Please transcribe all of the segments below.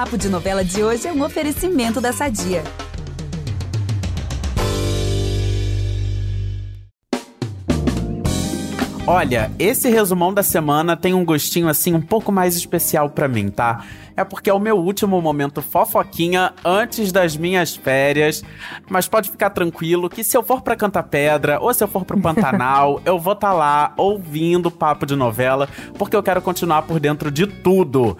Papo de Novela de hoje é um oferecimento da Sadia. Olha, esse resumão da semana tem um gostinho assim um pouco mais especial para mim, tá? É porque é o meu último momento fofoquinha antes das minhas férias. Mas pode ficar tranquilo que se eu for pra Canta Pedra ou se eu for pro Pantanal, eu vou estar tá lá ouvindo papo de novela, porque eu quero continuar por dentro de tudo.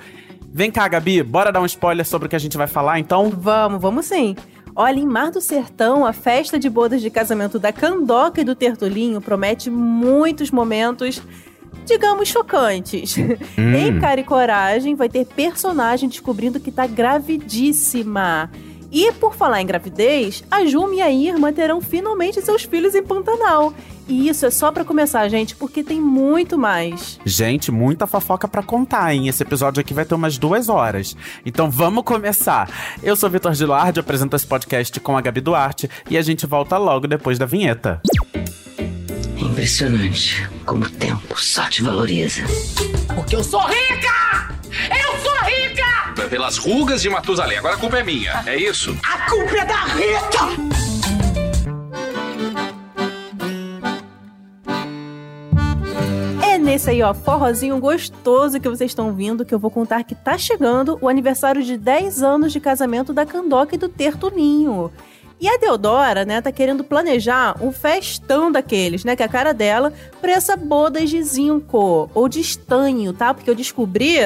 Vem cá, Gabi, bora dar um spoiler sobre o que a gente vai falar então? Vamos, vamos sim. Olha, em Mar do Sertão, a festa de bodas de casamento da Candoca e do Tertulinho promete muitos momentos, digamos, chocantes. Hum. Em Cara e Coragem, vai ter personagem descobrindo que tá gravidíssima. E por falar em gravidez, a Juma e a Irma terão finalmente seus filhos em Pantanal. E isso é só para começar, gente, porque tem muito mais. Gente, muita fofoca para contar, hein? Esse episódio aqui vai ter umas duas horas. Então vamos começar. Eu sou Vitor Gilardi, apresento esse podcast com a Gabi Duarte e a gente volta logo depois da vinheta. É impressionante como o tempo só te valoriza. Porque eu sou rica! Pelas rugas de Matusalém, agora a culpa é minha, é isso? A culpa é da Rita! nesse aí, ó, forrozinho gostoso que vocês estão vindo, que eu vou contar que tá chegando o aniversário de 10 anos de casamento da Candoca e do Tertulinho. E a Deodora, né, tá querendo planejar um festão daqueles, né, que é a cara dela, pra essa boda de zinco, ou de estanho, tá? Porque eu descobri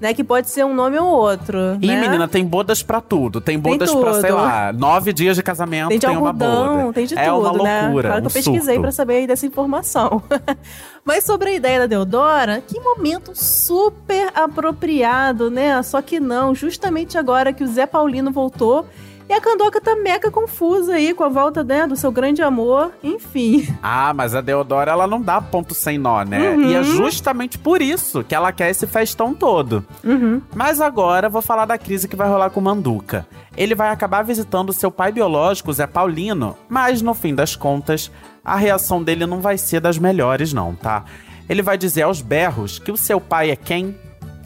né? Que pode ser um nome ou outro. E né? menina, tem bodas pra tudo. Tem bodas tem pra, sei lá, nove dias de casamento, tem, de tem algodão, uma boda. Tem de é tudo, uma né? loucura. Claro que um eu pesquisei surto. pra saber dessa informação. Mas sobre a ideia da Deodora, que momento super apropriado, né? Só que não, justamente agora que o Zé Paulino voltou e a Candoca tá mega confusa aí com a volta né, do seu grande amor, enfim. Ah, mas a Deodora, ela não dá ponto sem nó, né? Uhum. E é justamente por isso que ela quer esse festão todo. Uhum. Mas agora vou falar da crise que vai rolar com o Manduca. Ele vai acabar visitando seu pai biológico, Zé Paulino, mas no fim das contas, a reação dele não vai ser das melhores, não, tá? Ele vai dizer aos berros que o seu pai é quem?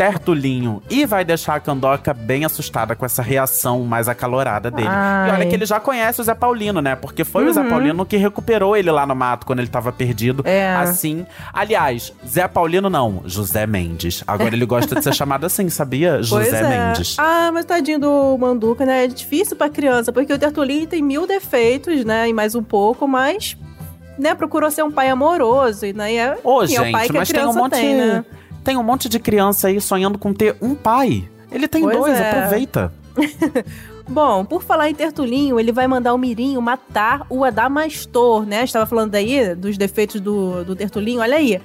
Tertulinho e vai deixar a Candoca bem assustada com essa reação mais acalorada dele. Ai. E olha que ele já conhece o Zé Paulino, né? Porque foi uhum. o Zé Paulino que recuperou ele lá no mato quando ele tava perdido. É. Assim. Aliás, Zé Paulino não, José Mendes. Agora ele gosta de ser chamado assim, sabia? José é. Mendes. Ah, mas tadinho do Manduca, né? É difícil pra criança, porque o Tertulinho tem mil defeitos, né? E mais um pouco, mas né, procurou ser um pai amoroso, e né, é, Ô, enfim, gente, é o pai que mas a criança tem um monte tem, né? Tem um monte de criança aí sonhando com ter um pai. Ele tem Pois dois, é. aproveita. Bom, por falar em Tertulinho, ele vai mandar o Mirinho matar o Adamastor, né? Estava falando aí dos defeitos do, do Tertulinho, olha aí.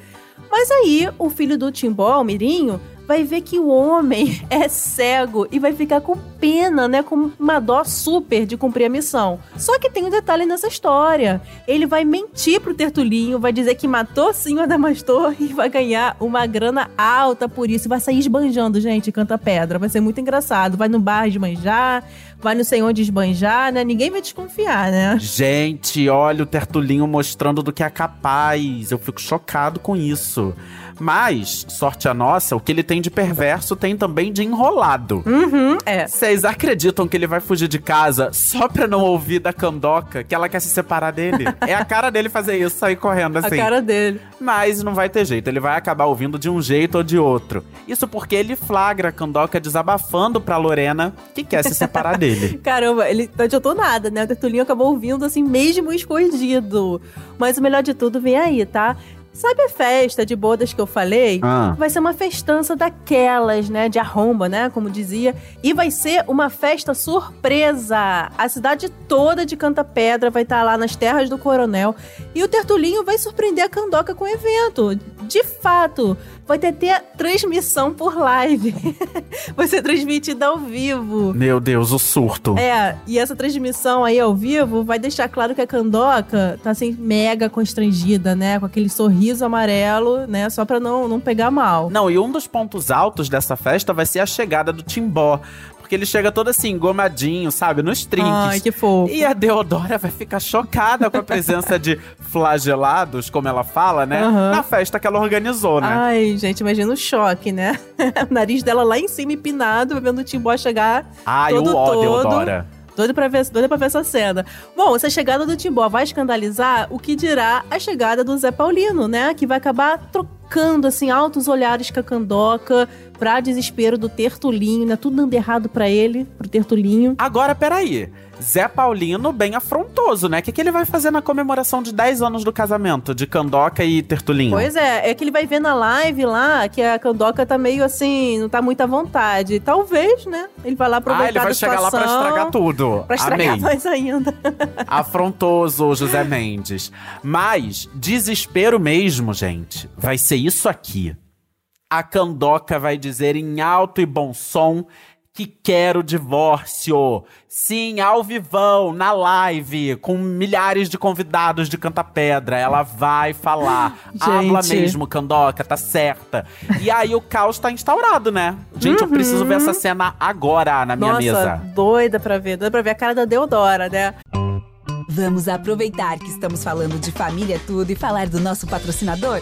Mas aí, o filho do Timbó, o Mirinho, vai ver que o homem é cego e vai ficar com pena, né? Com uma dó super de cumprir a missão. Só que tem um detalhe nessa história. Ele vai mentir pro Tertulinho, vai dizer que matou sim o Adamastor e vai ganhar uma grana alta por isso. Vai sair esbanjando, gente, canta pedra. Vai ser muito engraçado. Vai no bar esbanjar, vai não sei onde esbanjar, né? Ninguém vai desconfiar, né? Gente, olha o Tertulinho mostrando do que é capaz. Eu fico chocado com isso. Mas, sorte a nossa, o que ele tem de perverso tem também de enrolado. Uhum, é. Vocês acreditam que ele vai fugir de casa só pra não ouvir da Candoca que ela quer se separar dele? é a cara dele fazer isso, sair correndo assim. A cara dele. Mas não vai ter jeito, ele vai acabar ouvindo de um jeito ou de outro. Isso porque ele flagra a Candoca desabafando pra Lorena que quer se separar dele. Caramba, ele não adiantou nada, né? O Tertulinho acabou ouvindo assim, mesmo escondido. Mas o melhor de tudo vem aí, tá? Sabe a festa de bodas que eu falei? Ah. Vai ser uma festança daquelas, né? De arromba, né? Como dizia. E vai ser uma festa surpresa. A cidade toda de Canta Pedra vai estar lá nas terras do Coronel. E o Tertulinho vai surpreender a Candoca com o evento. De fato, vai ter, ter transmissão por live. vai ser transmitida ao vivo. Meu Deus, o surto. É, e essa transmissão aí ao vivo vai deixar claro que a Candoca tá assim, mega constrangida, né? Com aquele sorriso amarelo, né? Só pra não, não pegar mal. Não, e um dos pontos altos dessa festa vai ser a chegada do Timbó. Porque ele chega todo assim, engomadinho, sabe? Nos trinques. Ai, que fofo. E a Deodora vai ficar chocada com a presença de flagelados, como ela fala, né? Aham. Na festa que ela organizou, né? Ai, gente, imagina o choque, né? o nariz dela lá em cima empinado, vendo o Timbó chegar Ai, todo, o ó, todo. Deodora. Doido pra, ver, doido pra ver essa cena. Bom, essa chegada do Timbó vai escandalizar o que dirá a chegada do Zé Paulino, né? Que vai acabar trocando, assim, altos olhares com a Candoca pra desespero do Tertulinho, né? Tudo dando errado pra ele, pro Tertulinho. Agora, peraí. Zé Paulino bem afrontoso, né? O que, que ele vai fazer na comemoração de 10 anos do casamento de Candoca e Tertulinho? Pois é, é que ele vai ver na live lá que a Candoca tá meio assim, não tá muito à vontade. Talvez, né? Ele vai lá aproveitar Ah, ele vai chegar lá pra estragar tudo. Pra estragar Amém. mais ainda. Afrontoso, José Mendes. Mas, desespero mesmo, gente, vai ser isso aqui. A Candoca vai dizer em alto e bom som que quer o divórcio. Sim, ao vivão, na live, com milhares de convidados de Canta Pedra. Ela vai falar. Habla mesmo, Candoca, tá certa. E aí o caos tá instaurado, né? Gente, eu preciso ver essa cena agora na minha Uhum. Nossa, mesa. doida pra ver, doida pra ver a cara da Deodora, né? Vamos aproveitar que estamos falando de família tudo e falar do nosso patrocinador?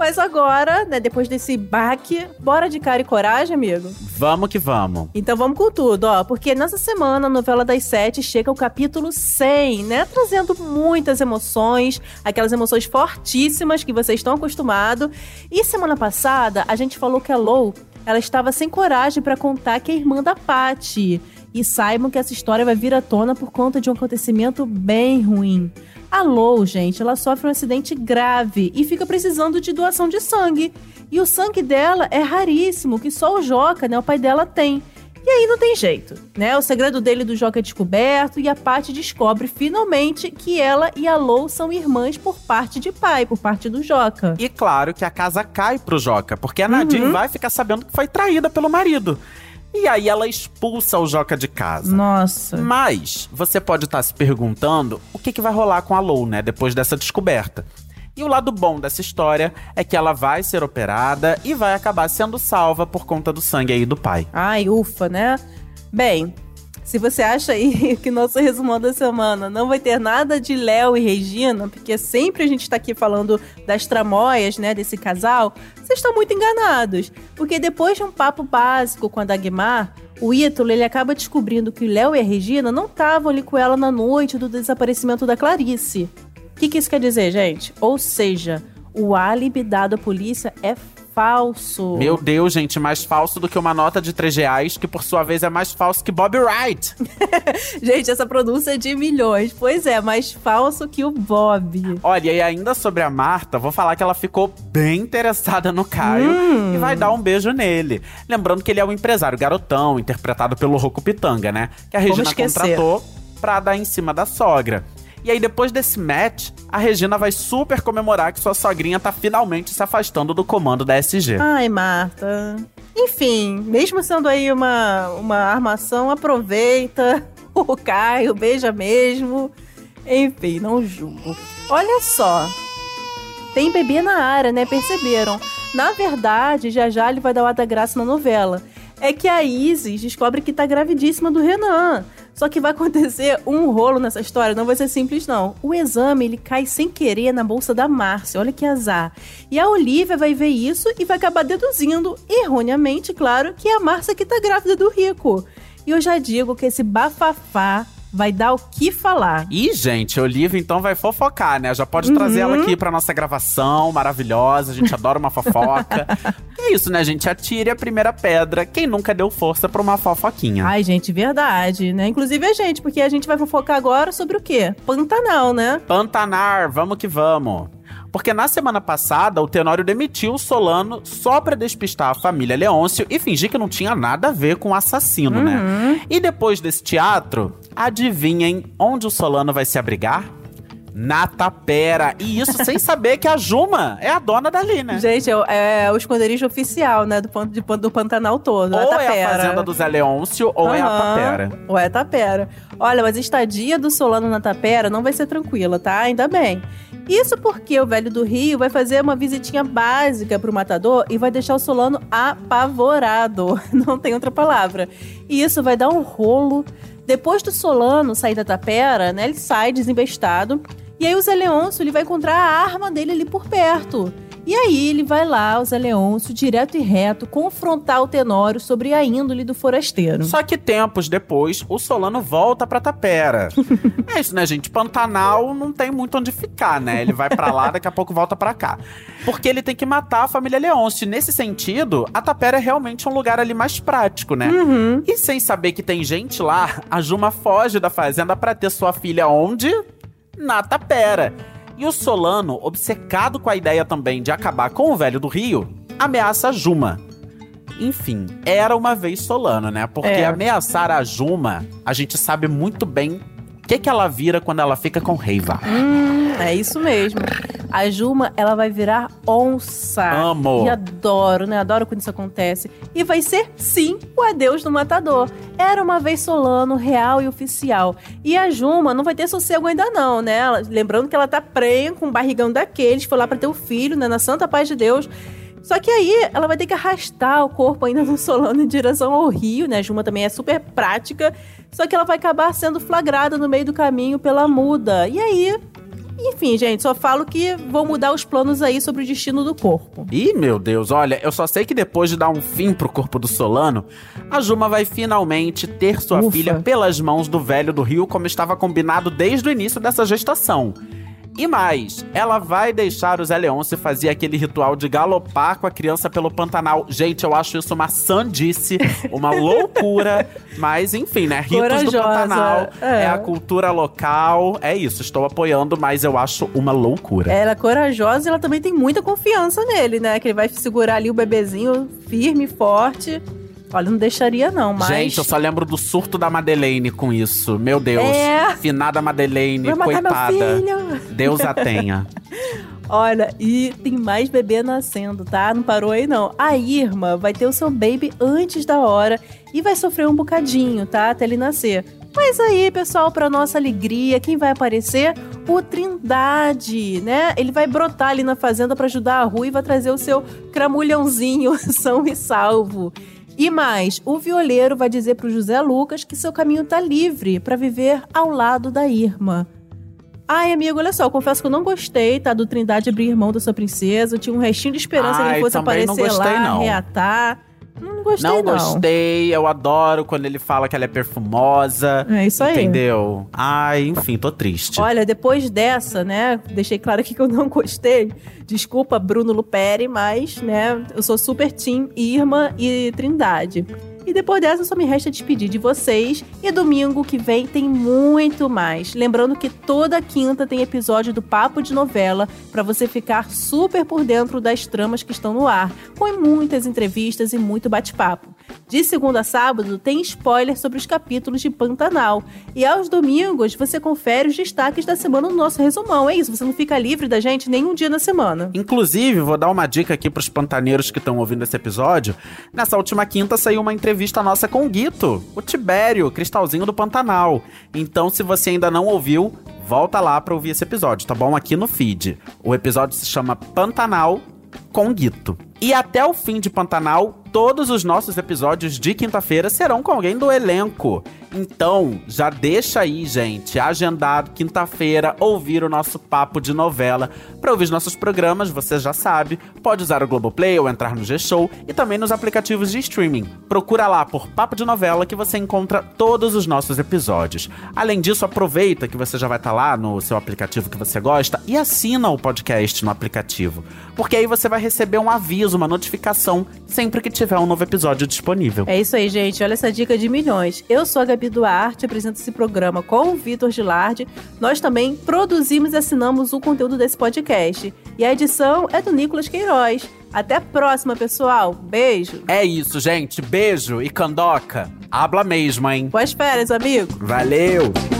Mas agora, né, depois desse baque, bora de cara e coragem, amigo? Vamos que vamos. Então vamos com tudo, ó. Porque nessa semana, a novela das sete chega ao capítulo 100, né? Trazendo muitas emoções, aquelas emoções fortíssimas que vocês estão acostumados. E semana passada, a gente falou que a Lou, ela estava sem coragem pra contar que é irmã da Patty. E saibam que essa história vai vir à tona por conta de um acontecimento bem ruim. A Lou, gente, ela sofre um acidente grave e fica precisando de doação de sangue. E o sangue dela é raríssimo, que só o Joca, né, o pai dela, tem. E aí não tem jeito, né? O segredo dele do Joca é descoberto e a Paty descobre finalmente que ela e a Lou são irmãs por parte de pai, por parte do Joca. E claro que a casa cai pro Joca, porque a Nadine Uhum. vai ficar sabendo que foi traída pelo marido. E aí ela expulsa o Joca de casa. Nossa. Mas você pode estar se perguntando o que, que vai rolar com a Lou, né, depois dessa descoberta. E o lado bom dessa história é que ela vai ser operada e vai acabar sendo salva por conta do sangue aí do pai. Ai, ufa, né? Bem, se você acha aí que nosso resumão da semana não vai ter nada de Léo e Regina, porque sempre a gente tá aqui falando das tramóias, né, desse casal, vocês estão muito enganados. Porque depois de um papo básico com a Dagmar, o Ítalo, ele acaba descobrindo que o Léo e a Regina não estavam ali com ela na noite do desaparecimento da Clarice. O que, que isso quer dizer, gente? Ou seja, o álibi dado à polícia é falso. Meu Deus, gente, mais falso do que uma nota de 3 reais, que por sua vez é mais falso que Bob Wright. Gente, essa pronúncia é de milhões. Pois é, mais falso que o Bob. Olha, e ainda sobre a Marta, vou falar que ela ficou bem interessada no Caio Hum. e vai dar um beijo nele. Lembrando que ele é um empresário garotão, interpretado pelo Rocco Pitanga, né? Que a Regina contratou pra dar em cima da sogra. E aí, depois desse match, a Regina vai super comemorar que sua sogrinha tá finalmente se afastando do comando da SG. Ai, Marta. Enfim, mesmo sendo aí uma, uma armação, aproveita o Caio, beija mesmo. Enfim, não julgo. Olha só. Tem bebê na área, né? Perceberam? Na verdade, já já ele vai dar o da graça na novela. É que a Isis descobre que tá gravidíssima do Renan. Só que vai acontecer um rolo nessa história, não vai ser simples não. O exame, ele cai sem querer na bolsa da Márcia, olha que azar. E a Olivia vai ver isso e vai acabar deduzindo, erroneamente, claro, que é a Márcia que tá grávida do Rico. E eu já digo que esse bafafá vai dar o que falar. Ih, gente, Olivia então vai fofocar, né? Já pode trazer ela aqui pra nossa gravação maravilhosa. A gente adora uma fofoca. é isso, né, gente? Atire a primeira pedra. Quem nunca deu força pra uma fofoquinha? Ai, gente, verdade, né? Inclusive a gente, porque a gente vai fofocar agora sobre o quê? Pantanal, né? Pantanar, vamos que vamos. Porque na semana passada, o Tenório demitiu o Solano só pra despistar a família Leôncio e fingir que não tinha nada a ver com o assassino, né? E depois desse teatro, adivinhem onde o Solano vai se abrigar? na tapera. E isso sem saber que a Juma é a dona dali, né? Gente, é, o- é esconderijo oficial, né? Do, do Pantanal todo. ou a é a fazenda do Zé Leôncio, ou é a tapera. Ou é a tapera. Olha, mas a estadia do Solano na tapera não vai ser tranquila, tá? Ainda bem. Isso porque o velho do Rio vai fazer uma visitinha básica pro matador e vai deixar o Solano apavorado. Não tem outra palavra. E isso vai dar um rolo. Depois do Solano sair da tapera, né? Ele sai desembestado. E aí o Zé Leôncio ele vai encontrar a arma dele ali por perto. E aí ele vai lá, o Zé Leôncio, direto e reto, confrontar o Tenório sobre a índole do forasteiro. Só que tempos depois, o Solano volta pra Tapera. é isso, né, gente? Pantanal não tem muito onde ficar, né? Ele vai pra lá, daqui a pouco volta pra cá. Porque ele tem que matar a família Leôncio. Nesse sentido, a Tapera é realmente um lugar ali mais prático, né? Uhum. E sem saber que tem gente lá, a Juma foge da fazenda pra ter sua filha onde? Na Tapera. E o Solano, obcecado com a ideia também de acabar com o velho do Rio, ameaça a Juma. Enfim, era uma vez Solano, né? Porque É. ameaçar a Juma, a gente sabe muito bem que, que ela vira quando ela fica com raiva. Hum, é isso mesmo. A Juma, ela vai virar onça. Amo. E adoro, né? Adoro quando isso acontece. E vai ser, sim, o adeus do matador. Era uma vez Solano, real e oficial. E a Juma não vai ter sossego ainda não, né? Ela- lembrando que ela tá prenha com um barrigão daqueles, foi lá pra ter o filho, né? Na santa paz de Deus. Só que aí ela vai ter que arrastar o corpo ainda do Solano em direção ao rio, né? A Juma também é super prática. Só que ela vai acabar sendo flagrada no meio do caminho pela muda. E aí, enfim, gente, só falo que vão mudar os planos aí sobre o destino do corpo. Ih, meu Deus, olha, eu só sei que depois de dar um fim pro corpo do Solano, a Juma vai finalmente ter sua Ufa. filha pelas mãos do velho do Rio, como estava combinado desde o início dessa gestação. E mais, ela vai deixar o Zé Leôncio fazer aquele ritual de galopar com a criança pelo Pantanal. Gente, eu acho isso uma sandice, uma loucura. Mas, enfim, né? Ritos do Corajosa, Pantanal, é. é a cultura local. É isso, estou apoiando, mas eu acho uma loucura. Ela é corajosa e ela também tem muita confiança nele, né? Que ele vai segurar ali o bebezinho firme, forte. Olha, não deixaria não, mas... Gente, eu só lembro do surto da Madeleine com isso. Meu Deus. É. Finada Madeleine, Vai matar coitada. meu filho! Deus a tenha. Olha, e tem mais bebê nascendo, tá? Não parou aí não. A Irma vai ter o seu baby antes da hora e vai sofrer um bocadinho, tá? Até ele nascer. Mas aí, pessoal, pra nossa alegria, quem vai aparecer? O Trindade, né? Ele vai brotar ali na fazenda pra ajudar a Rui e vai trazer o seu cramulhãozinho são e salvo. E mais, o violeiro vai dizer pro José Lucas que seu caminho tá livre pra viver ao lado da Irma. Ai, amigo, olha só, eu confesso que eu não gostei, tá? Do Trindade abrir mão da sua princesa. Eu tinha um restinho de esperança que Ai, ele fosse aparecer gostei, lá, não. reatar. Não gostei, não não. gostei, eu adoro quando ele fala que ela é perfumosa. É isso aí. Entendeu? Ai, enfim, tô triste. Olha, depois dessa, né? Deixei claro aqui que eu não gostei. Desculpa, Bruno Luperi, mas, né? Eu sou super team Irma e Trindade. E depois dessa, só me resta despedir de vocês. E domingo que vem tem muito mais. Lembrando que toda quinta tem episódio do Papo de Novela para você ficar super por dentro das tramas que estão no ar, com muitas entrevistas e muito bate-papo. De segunda a sábado tem spoiler sobre os capítulos de Pantanal. E aos domingos você confere os destaques da semana no nosso resumão. É isso, você não fica livre da gente nenhum dia na semana. Inclusive, vou dar uma dica aqui pros pantaneiros que estão ouvindo esse episódio. Nessa última quinta saiu uma entrevista nossa com o Guito, o Tibério, cristalzinho do Pantanal. Então, se você ainda não ouviu, volta lá pra ouvir esse episódio, tá bom? Aqui no feed. O episódio se chama Pantanal com Guito. E até o fim de Pantanal, todos os nossos episódios de quinta-feira serão com alguém do elenco. Então, já deixa aí, gente, agendado quinta-feira ouvir o nosso papo de novela. Para ouvir os nossos programas, você já sabe, pode usar o Globoplay ou entrar no G-Show e também nos aplicativos de streaming. Procura lá por Papo de Novela que você encontra todos os nossos episódios. Além disso, aproveita que você já vai estar lá no seu aplicativo que você gosta e assina o podcast no aplicativo, porque aí você vai receber um aviso, uma notificação sempre que tiver um novo episódio disponível. É isso aí, gente. Olha essa dica de milhões. Eu sou a Gabi Duarte, apresento esse programa com o Vitor Gilardi. Nós também produzimos e assinamos o conteúdo desse podcast. E a edição é do Nicolas Queiroz. Até a próxima, pessoal. Beijo. É isso, gente. Beijo e candoca. Habla mesmo, hein? Boas férias, amigo. Valeu!